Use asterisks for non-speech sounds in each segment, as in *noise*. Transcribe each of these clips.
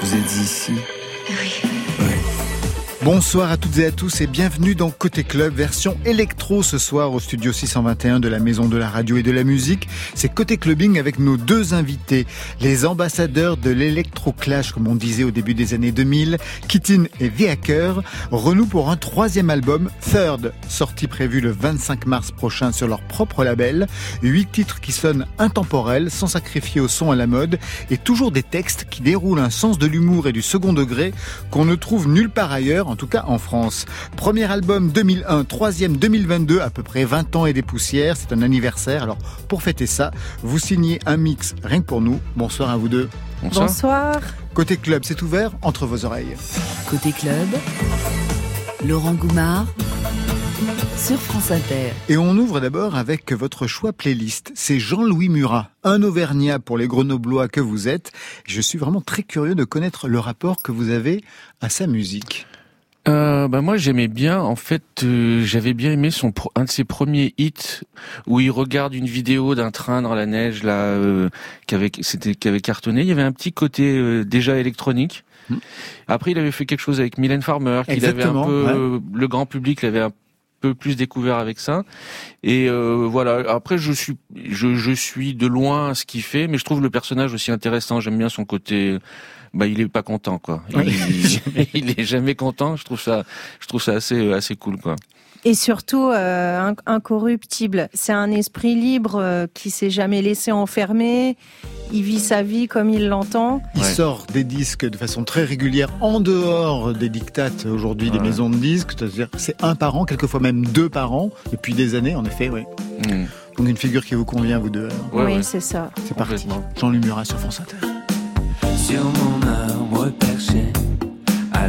Vous êtes ici. Bonsoir à toutes et à tous et bienvenue dans Côté Club, version électro ce soir au studio 621 de la Maison de la Radio et de la Musique. C'est Côté Clubbing avec nos deux invités, les ambassadeurs de l'électro-clash, comme on disait au début des années 2000, Kittin et Viaker, renouent pour un troisième album, Third, sorti prévu le 25 mars prochain sur leur propre label. Huit titres qui sonnent intemporels, sans sacrifier au son à la mode, et toujours des textes qui déroulent un sens de l'humour et du second degré qu'on ne trouve nulle part ailleurs, tout cas en France. Premier album 2001, troisième 2022, à peu près 20 ans et des poussières, c'est un anniversaire. Alors pour fêter ça, vous signez un mix rien que pour nous. Bonsoir à vous deux. Bonsoir. Bonsoir. Côté club, c'est ouvert entre vos oreilles. Côté club, Laurent Goumard sur France Inter. Et on ouvre d'abord avec votre choix playlist. C'est Jean-Louis Murat, un Auvergnat pour les Grenoblois que vous êtes. Je suis vraiment très curieux de connaître le rapport que vous avez à sa musique euh, bah moi j'aimais bien en fait euh, j'avais bien aimé son un de ses premiers hits où il regarde une vidéo d'un train dans la neige là euh, qui avait c'était qui avait cartonné. Il y avait un petit côté euh, déjà électronique. Hmm. après il avait fait quelque chose avec Mylène Farmer qu'il avait un peu le grand public l'avait un peu plus découvert avec ça. Et voilà. Après je suis je, je suis de loin ce qu'il fait mais je trouve le personnage aussi intéressant. J'aime bien son côté bah il est pas content quoi. Il, est jamais content. Je trouve ça, je trouve ça assez assez cool quoi. Et surtout euh, incorruptible. C'est un esprit libre euh, qui s'est jamais laissé enfermer. Il vit sa vie comme il l'entend. Il sort des disques de façon très régulière en dehors des dictates aujourd'hui des maisons de disques. C'est-à-dire c'est un par an, quelquefois même deux par an, depuis des années en effet. Oui. Mm. Donc une figure qui vous convient vous deux. oui, c'est ça. C'est parti. Jean-Luc Murat sur France Inter sur mon perché, à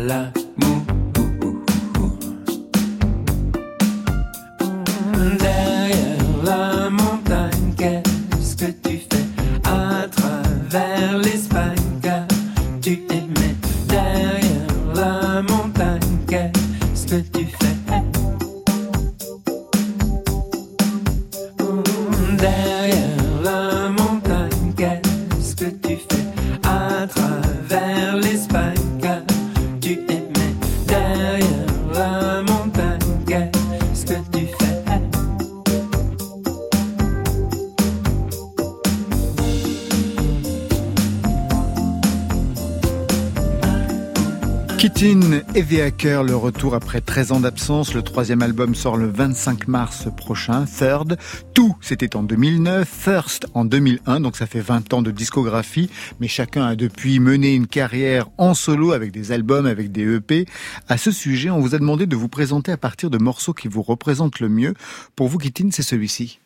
love. Le retour après 13 ans d'absence. Le troisième album sort le 25 mars prochain. Third. Tout, c'était en 2009. First en 2001. Donc ça fait 20 ans de discographie. Mais chacun a depuis mené une carrière en solo avec des albums, avec des EP. À ce sujet, on vous a demandé de vous présenter à partir de morceaux qui vous représentent le mieux. Pour vous, Kittin, c'est celui-ci.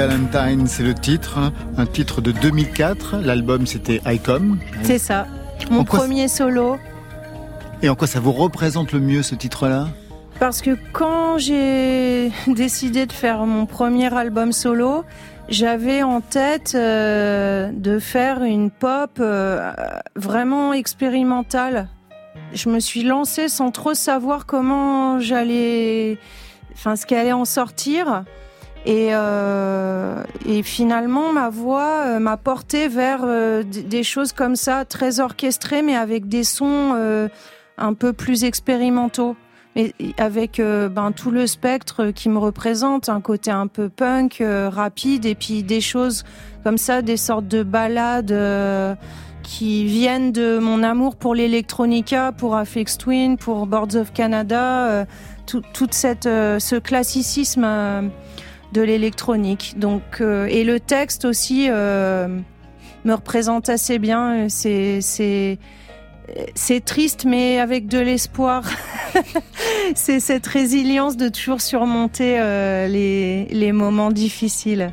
Valentine, c'est le titre, un titre de 2004. L'album c'était Icom. C'est ça, mon premier solo. Et en quoi ça vous représente le mieux ce titre-là? Parce que quand j'ai *laughs* décidé de faire mon premier album solo, j'avais en tête euh, de faire une pop euh, vraiment expérimentale. Je me suis lancée sans trop savoir comment j'allais, enfin ce qui allait en sortir. Et, euh, et finalement, ma voix euh, m'a porté vers euh, des choses comme ça, très orchestrées, mais avec des sons euh, un peu plus expérimentaux. Et avec ben, tout le spectre qui me représente, un côté un peu punk, rapide, et puis des choses comme ça, des sortes de ballades qui viennent de mon amour pour l'électronica, pour Afex Twin, pour Boards of Canada, tout, toute cette, ce classicisme de l'électronique. Donc euh, et le texte aussi euh, me représente assez bien. C'est c'est c'est triste, mais avec de l'espoir. *laughs* c'est cette résilience de toujours surmonter euh, les, les moments difficiles.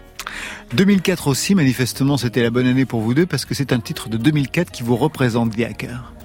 2004 aussi, manifestement, c'était la bonne année pour vous deux parce que c'est un titre de 2004 qui vous représente, The Hacker.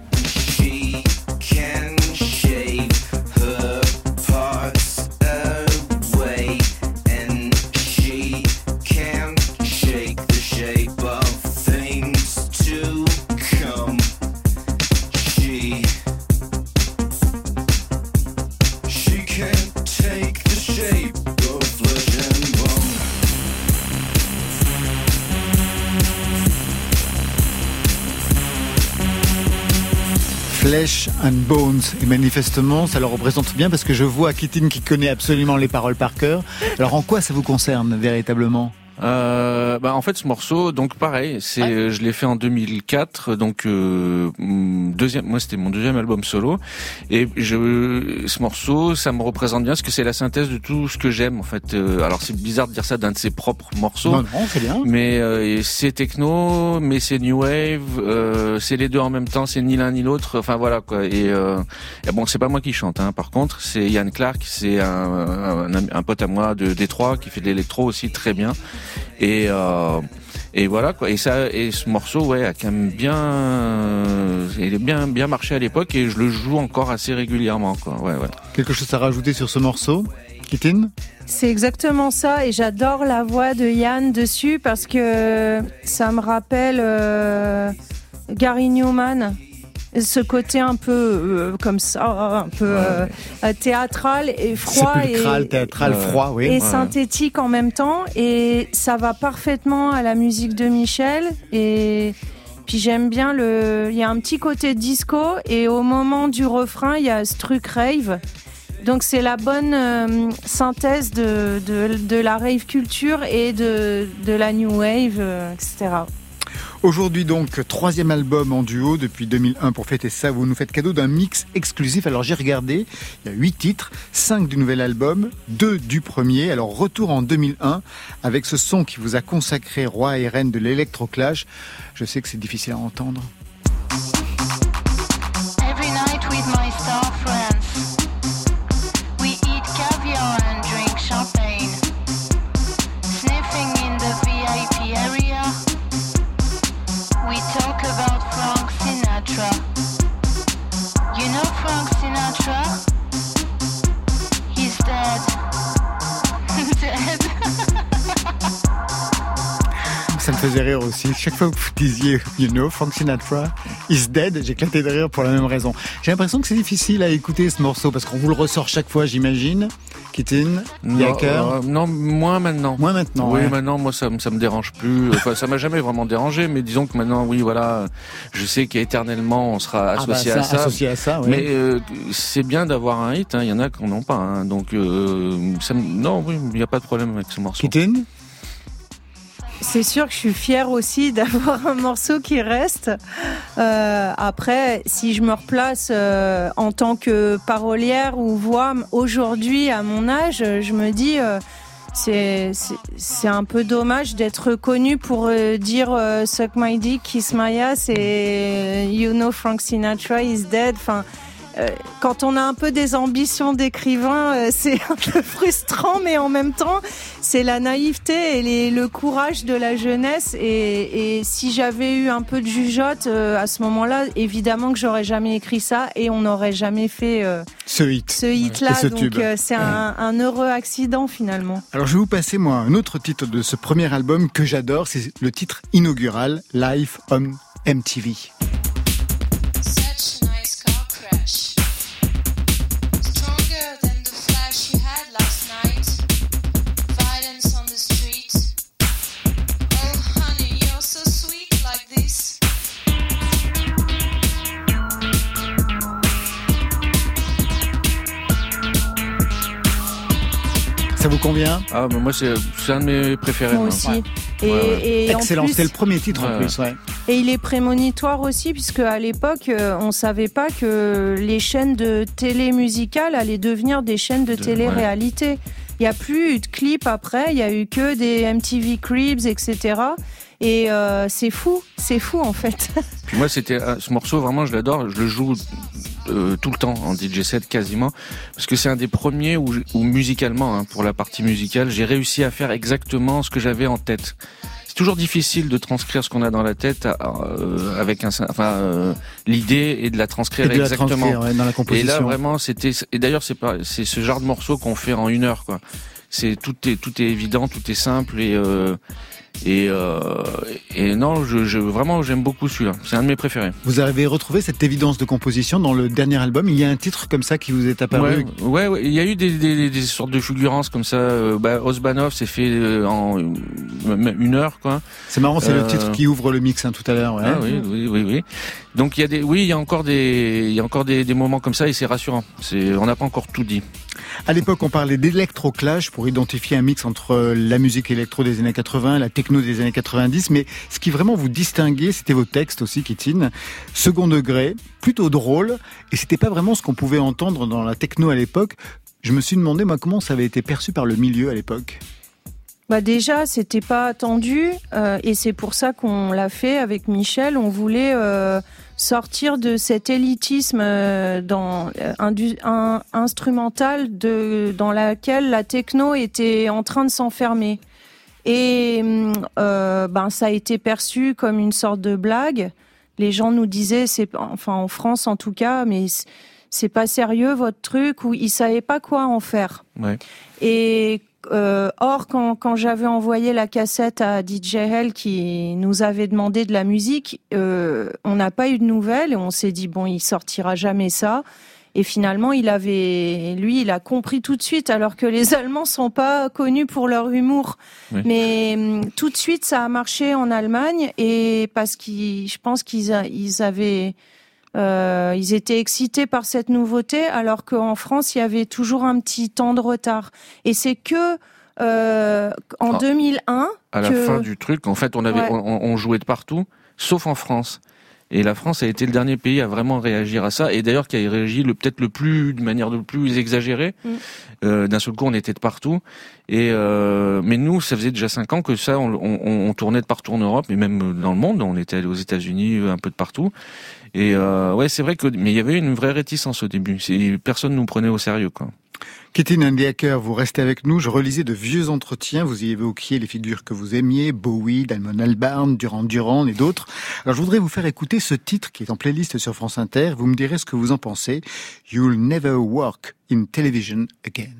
Flesh and Bones. Et manifestement, ça le représente bien parce que je vois Kittin qui connaît absolument les paroles par cœur. Alors en quoi ça vous concerne véritablement? Euh, bah en fait ce morceau donc pareil c'est je l'ai fait en 2004 donc euh, deuxième moi c'était mon deuxième album solo. Et je ce morceau ça me représente bien parce que c'est la synthèse de tout ce que j'aime en fait. Euh, alors c'est bizarre de dire ça d'un de ses propres morceaux. Non, non c'est bien. Mais euh, c'est techno mais c'est new wave euh, c'est les deux en même temps c'est ni l'un ni l'autre enfin voilà quoi. Et, et bon c'est pas moi qui chante hein, par contre c'est Yann Clark c'est un, un, un, pote à moi de Détroit qui fait de l'électro aussi très bien et euh, et voilà quoi. Et ça et ce morceau ouais a quand même bien euh, il est bien bien marché à l'époque et je le joue encore assez régulièrement quoi. Ouais ouais. Quelque chose à rajouter sur ce morceau, Kitine C'est exactement ça et j'adore la voix de Yann dessus parce que ça me rappelle euh, Gary Newman ce côté un peu euh, comme ça, un peu euh, théâtral et froid et théâtral froid, oui. Et synthétique en même temps et ça va parfaitement à la musique de Michel et puis j'aime bien le il y a un petit côté disco et au moment du refrain, il y a ce truc rave. Donc c'est la bonne euh, synthèse de, de, de, la rave culture et de, de la new wave, euh, etc. Aujourd'hui donc, troisième album en duo depuis 2001 pour fêter ça. Vous nous faites cadeau d'un mix exclusif. Alors j'ai regardé, il y a huit titres, cinq du nouvel album, deux du premier. Alors retour en 2001 avec ce son qui vous a consacré roi et reine de l'électroclash. Je sais que c'est difficile à entendre. Faisait rire aussi. Chaque fois que vous disiez, you know, Frank Sinatra is dead, j'éclatais de rire pour la même raison. J'ai l'impression que c'est difficile à écouter ce morceau parce qu'on vous le ressort chaque fois, j'imagine. Kitten, Yaker. Euh, non, moins maintenant. Moins maintenant. Oui, ouais. maintenant, moi, ça, me- ça me dérange plus. Enfin, ça m'a jamais vraiment dérangé, mais disons que maintenant, oui, voilà, je sais qu'éternellement, on sera Ah bah, associé à ça. Associé à ça, oui. Mais euh, c'est bien d'avoir un hit. hein. Il y en a qui n'en ont pas. hein. Donc, euh, ça, non, oui, il n'y a pas de problème avec ce morceau. Kitten C'est sûr que je suis fière aussi *laughs* d'avoir un morceau qui reste. Euh, après, si je me replace euh, en tant que parolière ou voix, aujourd'hui, à mon âge, je me dis, euh, c'est c'est- un peu dommage d'être connu pour euh, dire Suck my dick, kiss my ass et You know Frank Sinatra is dead. Enfin, euh, quand on a un peu des ambitions d'écrivain, euh, c'est un peu *laughs* frustrant, mais en même temps, c'est la naïveté et les- le courage de la jeunesse. Et, et si j'avais eu un peu de jugeote euh, à ce moment-là, évidemment que j'aurais jamais écrit ça et on n'aurait jamais fait Ce hit. ce hit-là. Et ce Donc c'est un, un heureux accident finalement. Alors je vais vous passer moi un autre titre de ce premier album que j'adore, c'est le titre inaugural Live on MTV. Convient Ah, mais moi, c'est un de mes préférés. Moi aussi. Ouais. Et, Ouais, ouais. et en Excellent, c'est le premier titre en plus. Ouais. Et il est prémonitoire aussi, puisque à l'époque, euh, on savait pas que les chaînes de télé musicales allaient devenir des chaînes de, De- télé-réalité. Il n'y a plus eu de clips après, il y a eu que des MTV Cribs, etc. Et euh, c'est fou, c'est fou en fait. Puis *laughs* moi, c'était ce morceau, vraiment, je l'adore. Je le joue euh, tout le temps en DJ set quasiment, parce que c'est un des premiers où, où musicalement, hein, pour la partie musicale, j'ai réussi à faire exactement ce que j'avais en tête. C'est toujours difficile de transcrire ce qu'on a dans la tête euh, avec un, enfin, euh, l'idée et de la transcrire Et de la exactement. transcrire ouais, dans la Et composition. là vraiment c'était et d'ailleurs c'est pas c'est ce genre de morceau qu'on fait en une heure quoi. C'est tout est tout est évident, tout est simple et euh, et euh, et non je, je vraiment j'aime beaucoup celui-là. C'est un de mes préférés. Vous avez retrouvé cette évidence de composition dans le dernier album. Il y a un titre comme ça qui vous est apparu. Ouais, ouais, ouais, il y a eu des, des, des sortes de fulgurances comme ça. Euh, bah, Osbanov s'est fait euh, en une heure quoi. C'est marrant, c'est le Euh, titre qui ouvre le mix hein, tout à l'heure. ouais. Ah oui, oui, oui, oui. Donc il y a des, oui, il y a encore des, il y a encore des, des moments comme ça et c'est rassurant. C'est, on n'a pas encore tout dit. À l'époque, on parlait d'électroclash pour identifier un mix entre la musique électro des années 80, la techno des années 90. Mais ce qui vraiment vous distinguait, c'était vos textes aussi, Kitine. Second degré, plutôt drôle. Et c'était pas vraiment ce qu'on pouvait entendre dans la techno à l'époque. Je me suis demandé, moi, comment ça avait été perçu par le milieu à l'époque. Bah déjà, c'était pas attendu euh, et c'est pour ça qu'on l'a fait avec Michel. On voulait euh, sortir de cet élitisme euh, dans euh, un, instrumental de dans laquelle la techno était en train de s'enfermer. Et hum, euh, ben ça a été perçu comme une sorte de blague. Les gens nous disaient, c'est enfin en France en tout cas, mais c'est- c'est pas sérieux votre truc ou ils savaient pas quoi en faire. Ouais. Et euh, or, quand, quand j'avais envoyé la cassette à DJ Hell qui nous avait demandé de la musique, euh, on n'a pas eu de nouvelles et on s'est dit bon, il sortira jamais ça. Et finalement, il avait, lui, il a compris tout de suite, alors que les *laughs* Allemands sont pas connus pour leur humour. Oui. Mais hum, tout de suite, ça a marché en Allemagne et parce qu'ils, je pense qu'ils ils avaient, euh, ils étaient excités par cette nouveauté, alors qu'en France, il y avait toujours un petit temps de retard. Et c'est que euh, en Ah. 2001 À la que fin du truc, en fait, on avait, Ouais. on, on jouait de partout, sauf en France. Et la France a été le dernier pays à vraiment réagir à ça, et d'ailleurs qui a réagi le peut-être le plus de manière le plus exagérée. Mm. Euh, D'un seul coup, on était de partout. Et euh, mais nous, ça faisait déjà cinq ans que ça, on, on, on tournait de partout en Europe et même dans le monde. On était allé aux États-Unis, un peu de partout. Et euh, ouais, c'est vrai que mais il y avait une vraie réticence au début. Personne nous prenait au sérieux, quoi. Kitine Handiaker, vous restez avec nous. Je relisais de vieux entretiens. Vous y évoquiez les figures que vous aimiez, Bowie, Damon Albarn, Duran Duran et d'autres. Alors, je voudrais vous faire écouter ce titre qui est en playlist sur France Inter. Vous me direz ce que vous en pensez. You'll never work in television again.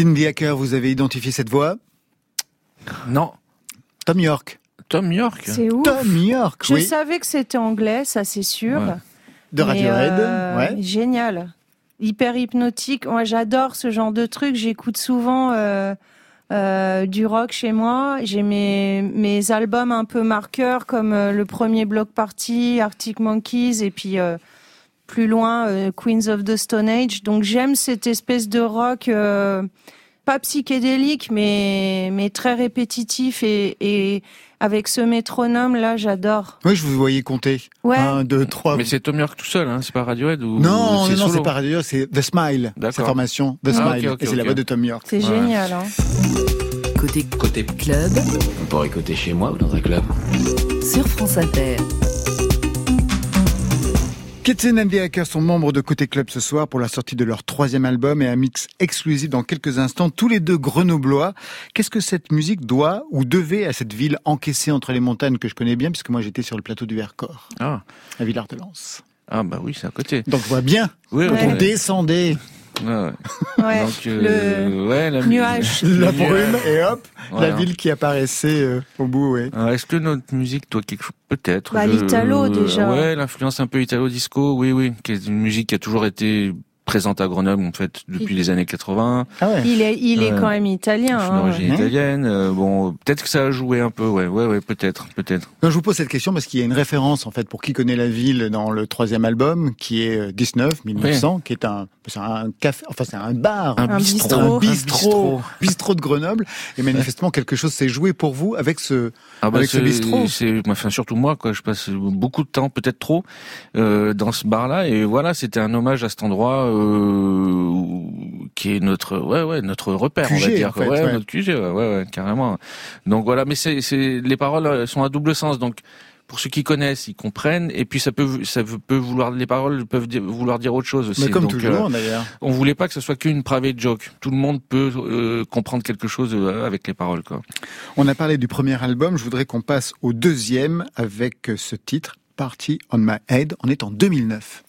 The Hacker, vous avez identifié cette voix? Non, Tom York. Tom York? C'est ouf. Tom York, Je oui. savais que c'était anglais, ça c'est sûr. Ouais. De Radiohead. euh, ouais. Génial. Hyper hypnotique. Moi, j'adore ce genre de truc. J'écoute souvent euh, euh, du rock chez moi. J'ai mes, mes albums un peu marqueurs comme euh, le premier Block Party, Arctic Monkeys et puis euh, plus loin euh, Queens of the Stone Age. Donc j'aime cette espèce de rock euh, pas psychédélique mais mais très répétitif et, et avec ce métronome là, j'adore. Oui, je vous voyais compter. Ouais. Un, deux, trois. Mais c'est Tom York tout seul, hein, c'est pas Radiohead ou Non, ou non, c'est pas Radio, c'est The Smile. D'accord. Sa formation, The Ah, Smile. et c'est la voix de Tom York. C'est Ouais. génial. Hein. Côté Côté club on pourrait écouter chez moi ou dans un club? sur France Inter. Kitchen and the Hackers sont membres de Côté Club ce soir pour la sortie de leur troisième album et un mix exclusif dans quelques instants, tous les deux grenoblois. Qu'est-ce que cette musique doit ou devait à cette ville encaissée entre les montagnes que je connais bien, puisque moi j'étais sur le plateau du Vercors, Ah, à Villard-de-Lans. ah bah oui, c'est à côté. Donc je vois bien, Oui, quand oui, on descendait Ouais, ouais. *laughs* Ouais. Donc, euh, ouais, la nuage. *laughs* la le brume et hop, Voilà. la ville qui apparaissait euh, au bout, ouais. Est-ce que notre musique, toi, quelque chose, peut-être Bah, l'italo, déjà. Ouais, l'influence un peu italo-disco, oui, oui, qui est une musique qui a toujours été présente à Grenoble, en fait, depuis Il- les années 80. Ah ouais. Il est, il est Ouais. quand même italien. Je suis hein. d'origine Ouais. italienne. euh, bon, peut-être que ça a joué un peu, ouais, ouais, ouais, peut-être, peut-être. Je vous pose cette question parce qu'il y a une référence en fait pour qui connaît la ville dans le troisième album qui est euh, 19 1900 qui est un c'est un café enfin c'est un bar Un Un bistrot. bistrot. un bistrot, bistrot. de Grenoble et manifestement quelque chose s'est joué pour vous avec ce Ah bah Avec ce bistrot. c'est, enfin surtout moi quoi. Je passe beaucoup de temps, peut-être trop, euh, dans ce bar-là. Et voilà, c'était un hommage à cet endroit euh, qui est notre, ouais, ouais, notre repère, on QG, va dire. en quoi. fait, ouais, ouais. notre QG, ouais, ouais, ouais, carrément. Donc voilà, mais c'est, les paroles euh, sont à double sens. Donc pour ceux qui connaissent, ils comprennent. Et puis ça peut, ça peut vouloir, les paroles peuvent dire- vouloir dire autre chose aussi. mais comme Donc, toujours euh, d'ailleurs on voulait pas que ce soit qu'une private joke. Tout le monde peut euh, comprendre quelque chose euh, avec les paroles, quoi. on a parlé du premier album je voudrais qu'on passe au deuxième avec euh, ce titre Party on My Head on est en 2009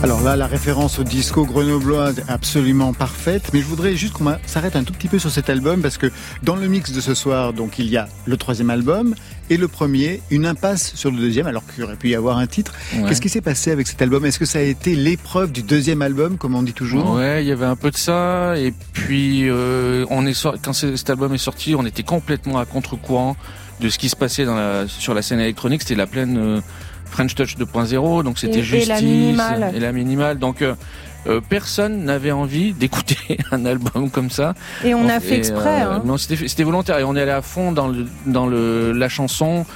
Alors là, la référence au disco grenoblois est absolument parfaite, mais je voudrais juste qu'on s'arrête un tout petit peu sur cet album parce que dans le mix de ce soir, donc il y a le troisième album et le premier, une impasse sur le deuxième, alors qu'il aurait pu y avoir un titre. Ouais. Qu'est-ce qui s'est passé avec cet album? Est-ce que ça a été l'épreuve du deuxième album, comme on dit toujours? Ouais, il y avait un peu de ça. Et puis, euh, on est sor- quand cet album est sorti, on était complètement à contre-courant de ce qui se passait dans la, sur la scène électronique. C'était la pleine euh, French Touch 2.0, donc c'était Et- et justice la minimale. et la minimale. Donc euh, euh, personne n'avait envie *laughs* d'écouter un album comme ça. Et on a fait exprès. euh, hein. Non, c'était volontaire et on est allé à fond dans le dans le la chanson.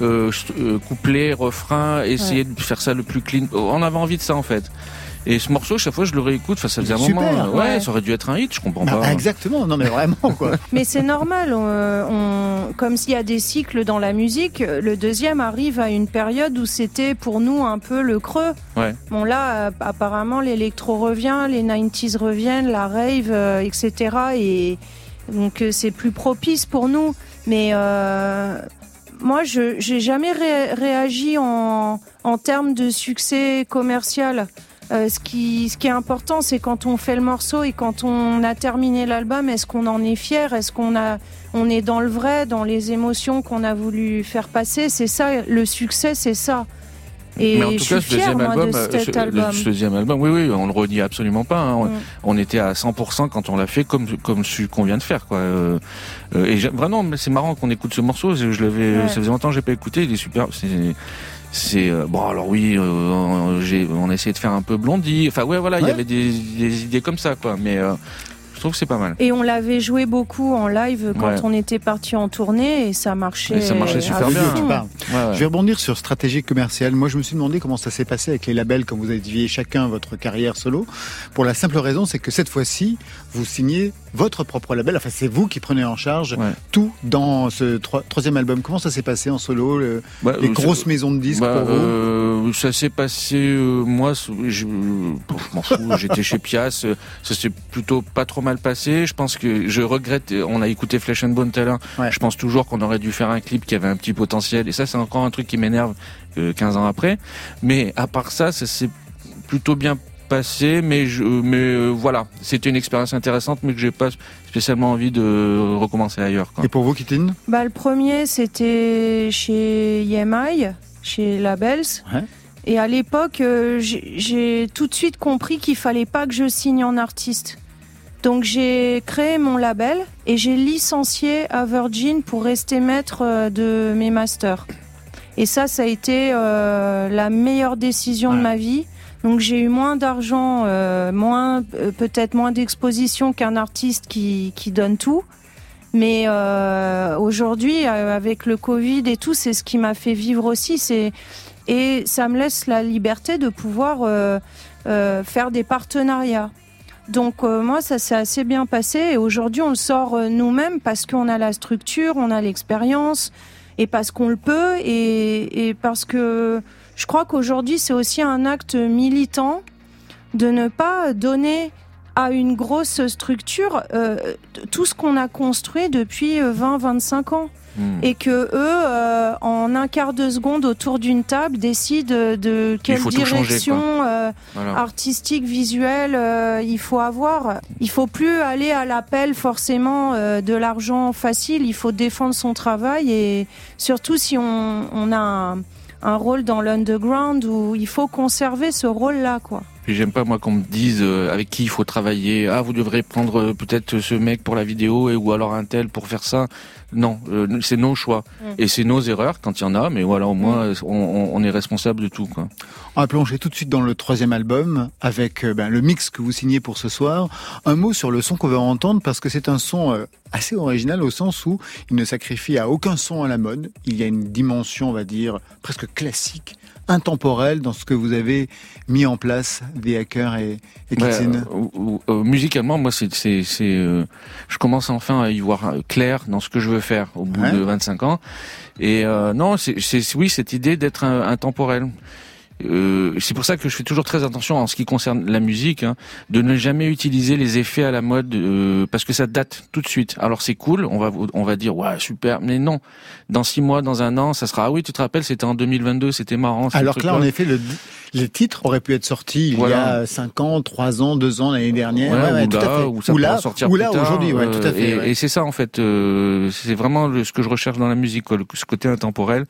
Euh, euh, couplet, refrain, essayer de faire ça le plus clean. On avait envie de ça en fait. Et ce morceau, chaque fois je le réécoute, enfin ça faisait un moment. euh, ouais, ouais. ça aurait dû être un hit, je comprends Ah, pas. Exactement, non mais vraiment quoi. *laughs* Mais c'est normal. On, on- comme s'il y a des cycles dans la musique, le deuxième arrive à une période où c'était pour nous un peu le creux. Ouais. Bon là, euh, apparemment, l'électro revient, les 90s reviennent, la rave, euh, etc. Et donc euh, c'est plus propice pour nous. Mais euh, moi, je j'ai jamais ré- réagi en, en termes de succès commercial. Euh, ce, qui, ce qui est important, c'est quand on fait le morceau et quand on a terminé l'album, est-ce qu'on en est fier? Est-ce qu'on a, on est dans le vrai, dans les émotions qu'on a voulu faire passer? C'est ça, le succès, c'est ça. Et Mais en tout cas, ce fière, deuxième moi, album, de euh, cet ce, album. ce deuxième album, oui, oui, on le redit absolument pas. hein. On, Mm. on était à 100% quand on l'a fait, comme comme celui qu'on vient de faire, quoi. Euh, et vraiment, c'est marrant qu'on écoute ce morceau. Je, je l'avais, Ouais. ça faisait longtemps que j'ai pas écouté. Il est super. C'est, c'est euh, bon. Alors oui, euh, j'ai, on a essayé de faire un peu blondie. Enfin ouais, voilà, il Ouais. y avait des, des idées comme ça, quoi. Mais euh, trouve que c'est pas mal. Et on l'avait joué beaucoup en live quand Ouais. on était parti en tournée et ça marchait. Et ça marchait super bien. Je vais rebondir sur stratégie commerciale. Moi, je me suis demandé comment ça s'est passé avec les labels quand vous aviez chacun votre carrière solo. Pour la simple raison, c'est que cette fois-ci, vous signez votre propre label. Enfin, c'est vous qui prenez en charge Ouais. tout dans ce troi- troisième album. Comment ça s'est passé en solo le- Bah, Les euh, grosses maisons de disques Bah, pour vous euh, ça s'est passé, euh, moi, je, je m'en fous, j'étais chez Pias, ça s'est plutôt pas trop mal passé. Je pense que je regrette, euh, on a écouté Flesh and Bone tout à l'heure, Ouais. je pense toujours qu'on aurait dû faire un clip qui avait un petit potentiel, et ça c'est encore un truc qui m'énerve euh, 15 ans après. Mais à part ça, ça s'est plutôt bien passé, mais je, mais euh, voilà, c'était une expérience intéressante, mais que j'ai pas spécialement envie de recommencer ailleurs. Quoi. Et pour vous, Kitine? Bah, le premier, c'était chez EMI, chez Labels. Ouais. Et à l'époque, euh, j'ai j'ai tout de suite compris qu'il fallait pas que je signe en artiste. Donc j'ai créé mon label et j'ai licencié à Virgin pour rester maître euh, de mes masters. Et ça, ça a été euh, la meilleure décision de ma vie. Donc j'ai eu moins d'argent, euh, moins euh, peut-être moins d'exposition qu'un artiste qui, qui donne tout. Mais euh, aujourd'hui, euh, avec le Covid et tout, c'est ce qui m'a fait vivre aussi. C'est et ça me laisse la liberté de pouvoir euh, euh, faire des partenariats. Donc euh, moi, ça s'est assez bien passé et aujourd'hui, on le sort euh, nous-mêmes parce qu'on a la structure, on a l'expérience et parce qu'on le peut et, et parce que je crois qu'aujourd'hui, c'est aussi un acte militant de ne pas donner à une grosse structure euh, tout ce qu'on a construit depuis 20-25 ans Hmm. et que eux, euh, en un quart de seconde autour d'une table, décident de quelle changer, direction euh, Voilà. artistique, visuelle euh, il faut avoir. Il faut plus aller à l'appel forcément euh, de l'argent facile. Il faut défendre son travail et surtout si on, on a un, un rôle dans l'underground où il faut conserver ce rôle-là, quoi. Puis j'aime pas moi qu'on me dise euh, avec qui il faut travailler. Ah, vous devrez prendre euh, peut-être ce mec pour la vidéo et ou alors un tel pour faire ça. Non, euh, c'est nos choix Mm. et c'est nos erreurs quand il y en a. Mais voilà, au moins euh, on, on- on est responsable de tout. Quoi. On va plonger tout de suite dans le troisième album avec euh, ben, le mix que vous signez pour ce soir. Un mot sur le son qu'on va entendre parce que c'est un son euh, assez original au sens où il ne sacrifie à aucun son à la mode. Il y a une dimension, on va dire, presque classique, intemporelle dans ce que vous avez mis en place, The Hacker et, et Kitsin. euh, euh, euh, musicalement, moi, c'est, c'est, c'est, euh, je commence enfin à y voir euh, clair dans ce que je veux faire au bout Ouais. de 25 ans. Et euh, non, c'est, c'est, oui, cette idée d'être un- intemporel. Euh, c'est pour ça que je fais toujours très attention en ce qui concerne la musique, hein, de ne jamais utiliser les effets à la mode euh, parce que ça date tout de suite. Alors c'est cool, on va on va dire ouais super, mais non. Dans six mois, dans un an, ça sera ah oui tu te rappelles c'était en 2022, c'était marrant. Alors que là, en effet, le, les titres auraient pu être sortis il Voilà. y a 5 ans, 3 ans, 2 ans, l'année dernière. Ouais, Ouais, ouais, ou tout là, à fait. ou ça ou là, sortir ou là aujourd'hui, ouais, euh, tout à fait. Et, c'est ça en fait, euh, c'est vraiment le- ce que je recherche dans la musique, quoi, le- ce côté intemporel,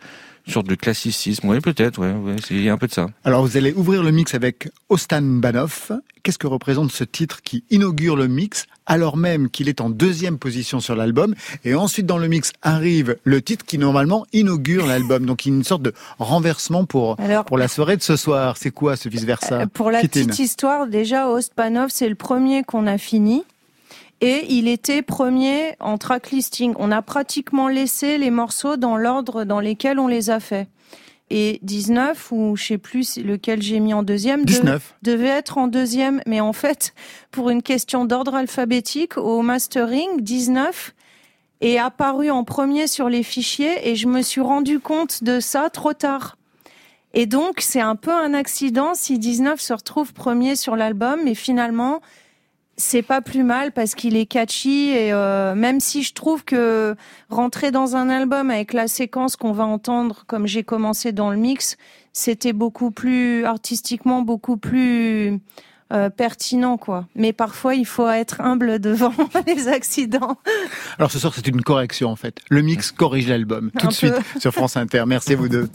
une sorte de classicisme. Oui, peut-être, ouais, ouais, c'est- il y a un peu de ça. Alors vous allez ouvrir le mix avec Ostan Banoff. Qu'est-ce que représente ce titre qui inaugure le mix alors même qu'il est en deuxième position sur l'album? Et ensuite dans le mix arrive le titre qui normalement inaugure l'album. Donc il y a une sorte de renversement pour, Alors, pour la soirée de ce soir. C'est quoi ce vice-versa Euh, Pour la Kittin. petite histoire, déjà, Ostpanov, c'est le premier qu'on a fini. Et il était premier en tracklisting. On a pratiquement laissé les morceaux dans l'ordre dans lesquels on les a fait. Et 19, ou je sais plus lequel j'ai mis en deuxième, de- 19. devait être en deuxième. Mais en fait, pour une question d'ordre alphabétique, au mastering, 19 est apparu en premier sur les fichiers et je me suis rendu compte de ça trop tard. Et donc, c'est un peu un accident si 19 se retrouve premier sur l'album, mais finalement, c'est pas plus mal parce qu'il est catchy et euh, même si je trouve que rentrer dans un album avec la séquence qu'on va entendre comme j'ai commencé dans le mix, c'était beaucoup plus artistiquement beaucoup plus euh, pertinent quoi. Mais parfois il faut être humble *laughs* devant *laughs* les accidents. Alors ce soir c'est une correction en fait. Le mix corrige l'album. Tout Un de suite sur France Inter. Merci à vous deux.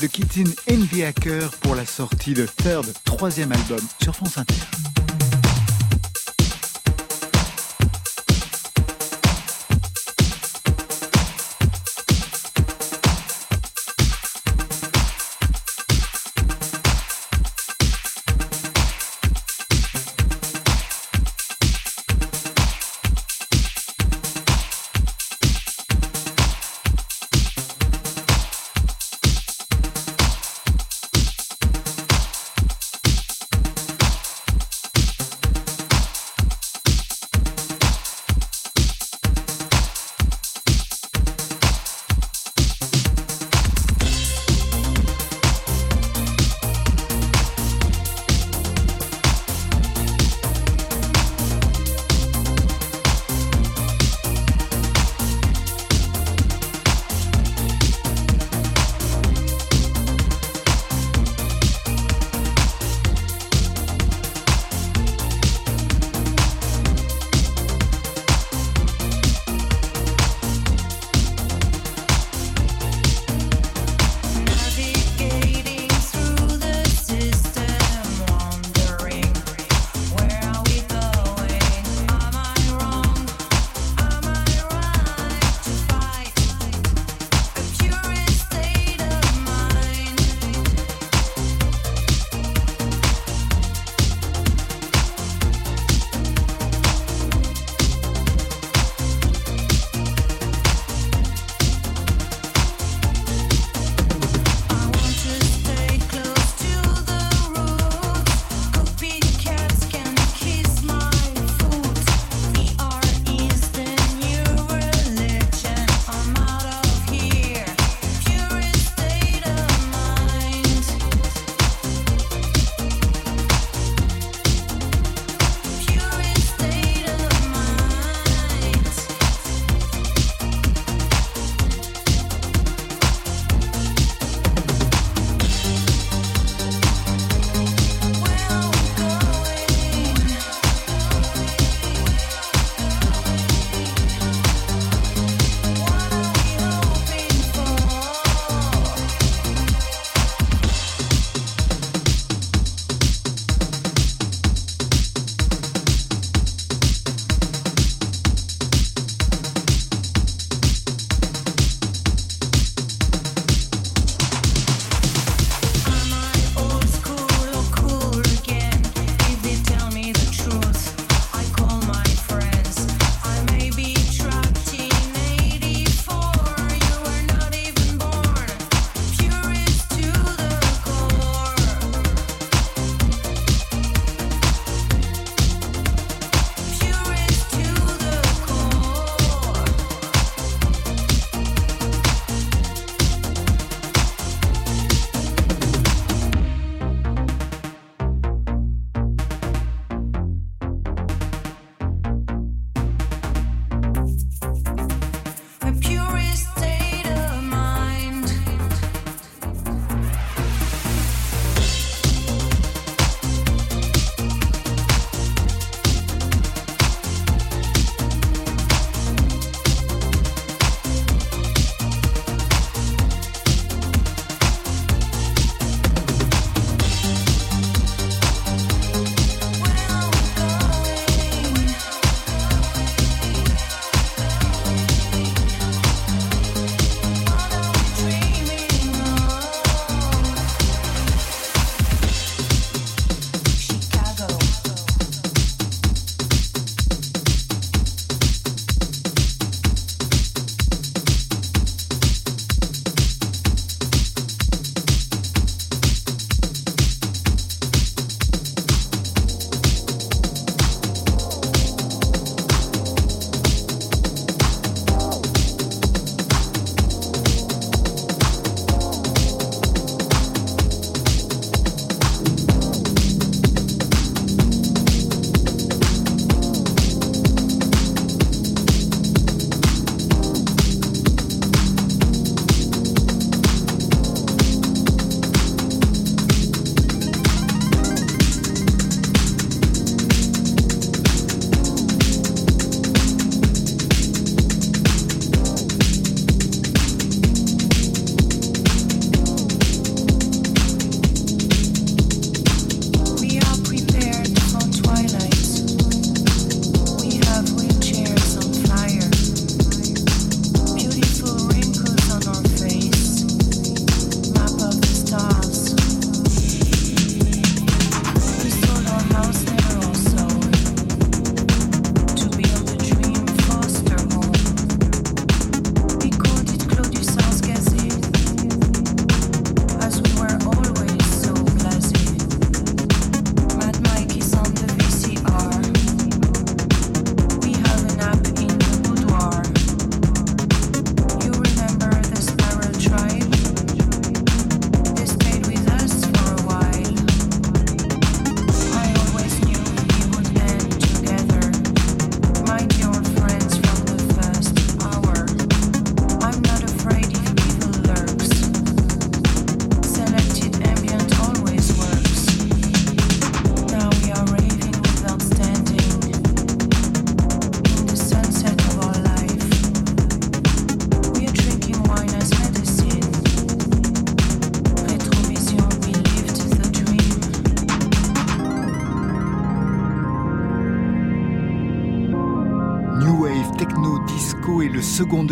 De and the Hacker pour la sortie de Third, troisième album sur France Inter.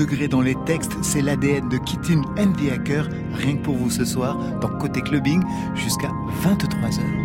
Degré dans les textes, c'est l'ADN de Kitten and the Hacker, rien que pour vous ce soir, dans Côté Clubbing, jusqu'à 23h.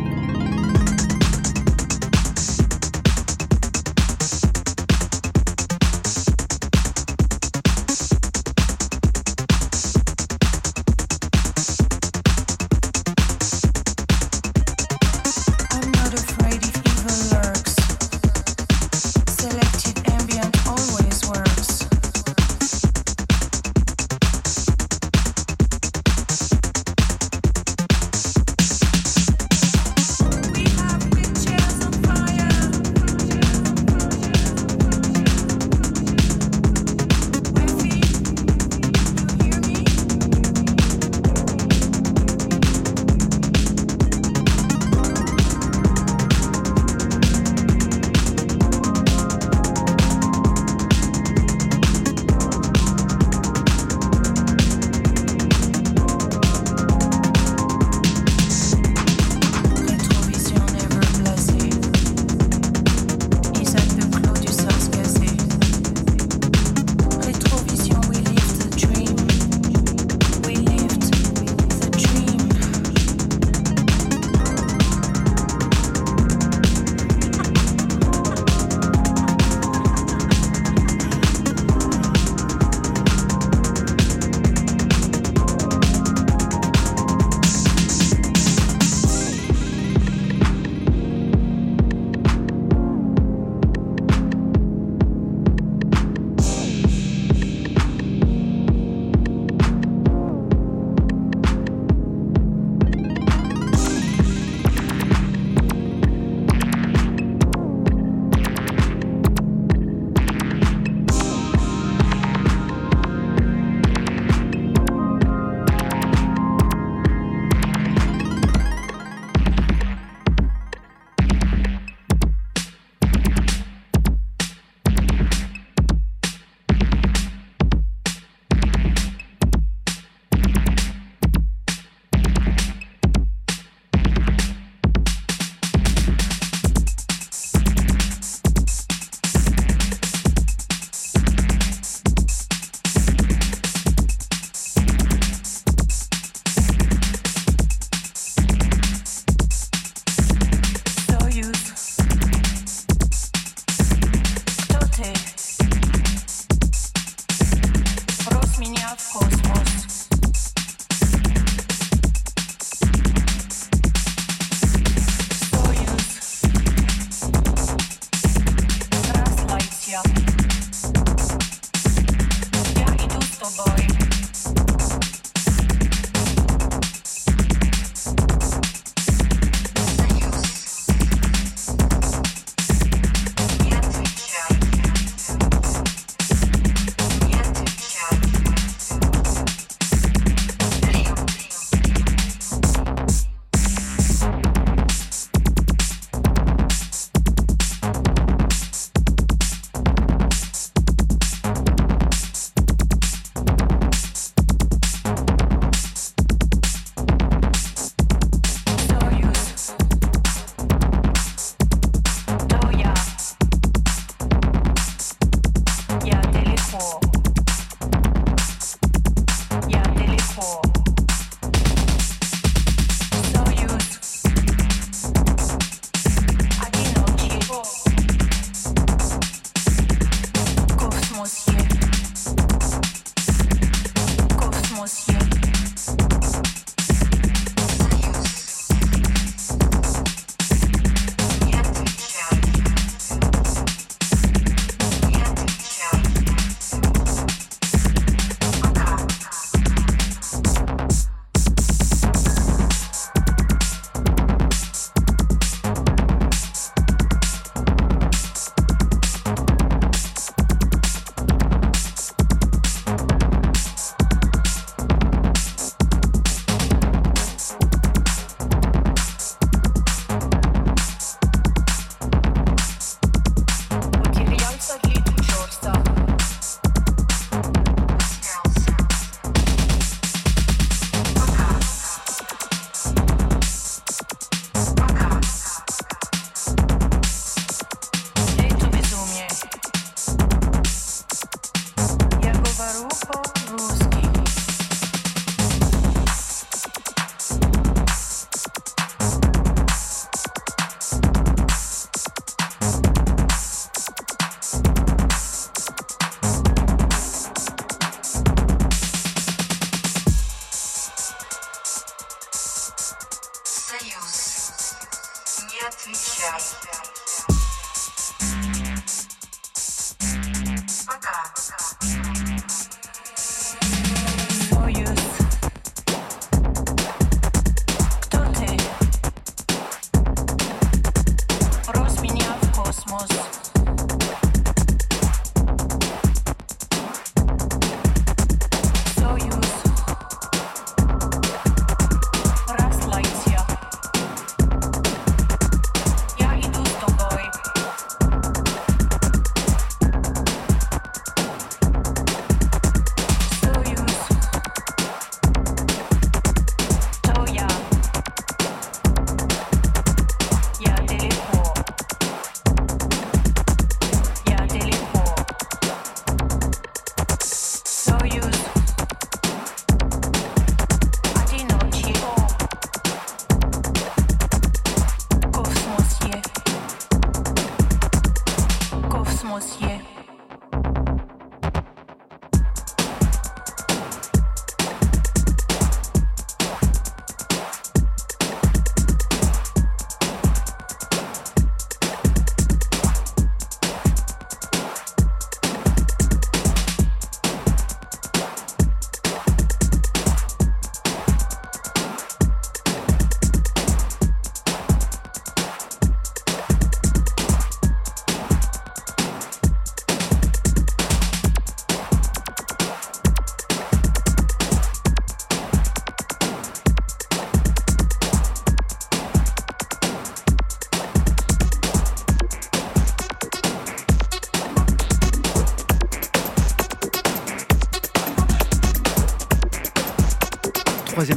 hermoso.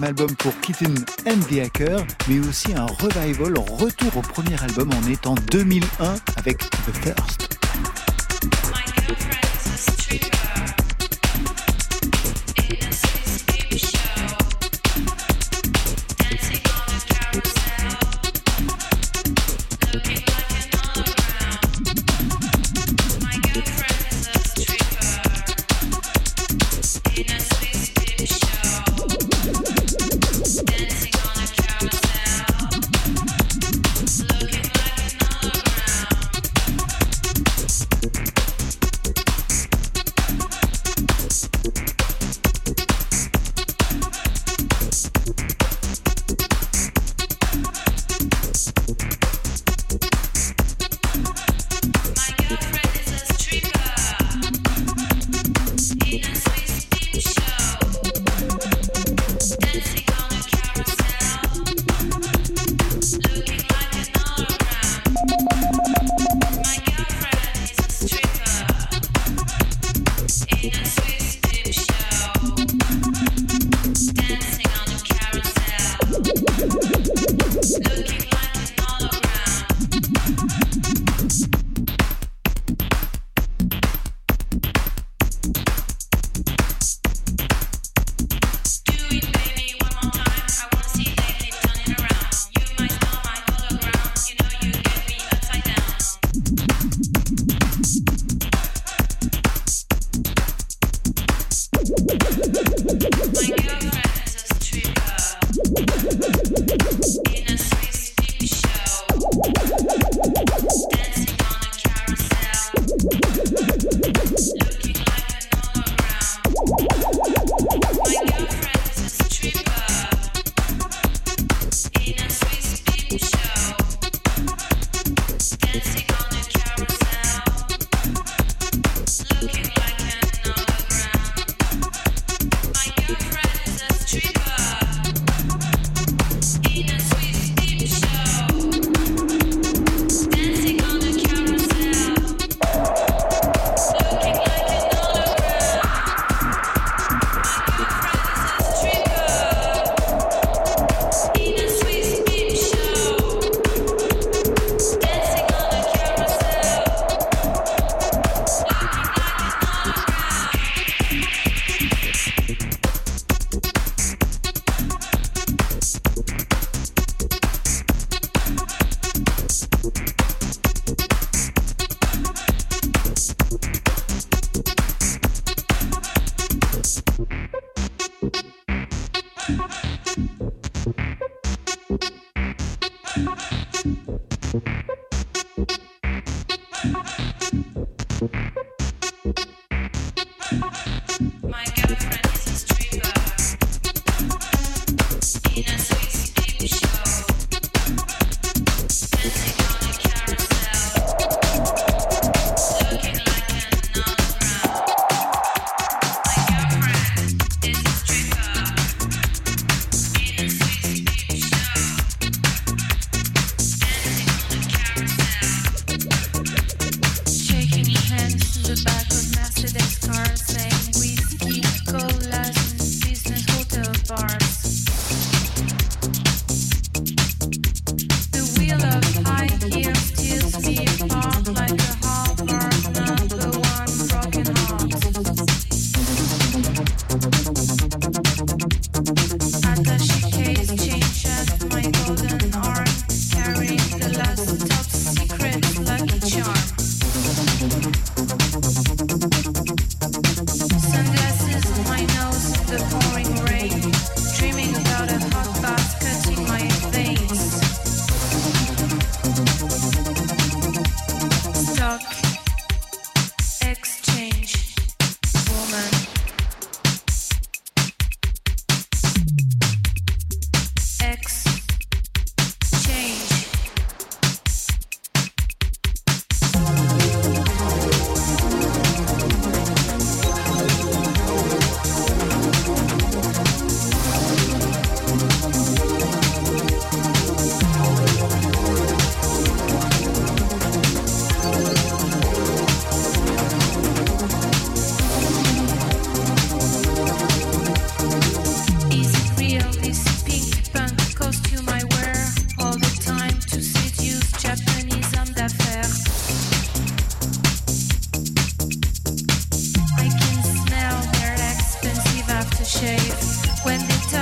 album pour Kitten and the Hacker, mais aussi un revival, retour au premier album en étant 2001 avec The First.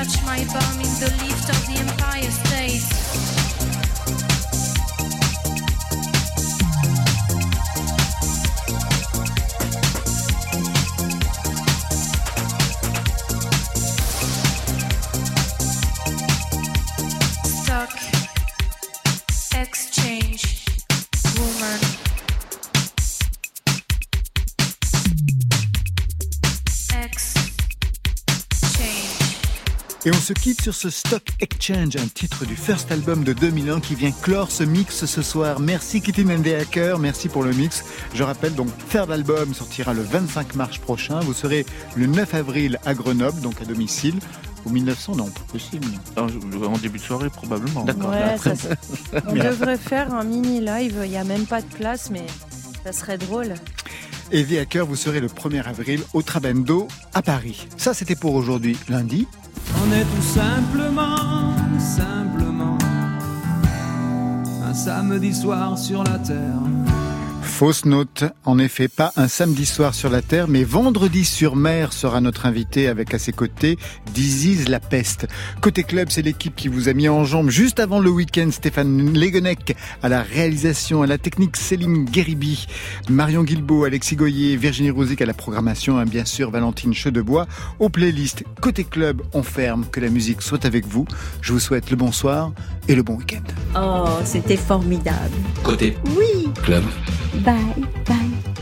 Touch my bum in the lift of the Empire State. Et on se quitte sur ce Stock Exchange, un titre du first album de 2001 qui vient clore ce mix ce soir. Merci Kitty and the Hacker, merci pour le mix. Je rappelle donc, third album sortira le 25 mars prochain. Vous serez le 9 avril à Grenoble, donc à domicile. Au 1900, non, pas possible. En en début de soirée, probablement. D'accord. Ouais, Après- ça, c'est- on *laughs* devrait faire un mini live. Il n'y a même pas de place, mais ça serait drôle. Et The Hacker, vous serez le 1er avril au Trabendo à Paris. Ça, c'était pour aujourd'hui, lundi. On est tout simplement, simplement un samedi soir sur la terre. Fausse note, en effet, pas un samedi soir sur la Terre, mais vendredi sur mer sera notre invité avec à ses côtés Disease la peste. Côté club, c'est l'équipe qui vous a mis en jambe juste avant le week-end. Stéphane Leguenec à la réalisation, à la technique Céline Guéribi, Marion Guilbault, Alexis Goyer, Virginie Rosic à la programmation, et bien sûr Valentine Chedebois aux playlists. Côté club, on ferme, que la musique soit avec vous. Je vous souhaite le bonsoir et le bon week-end. Oh, c'était formidable. Côté Oui, club. 拜拜。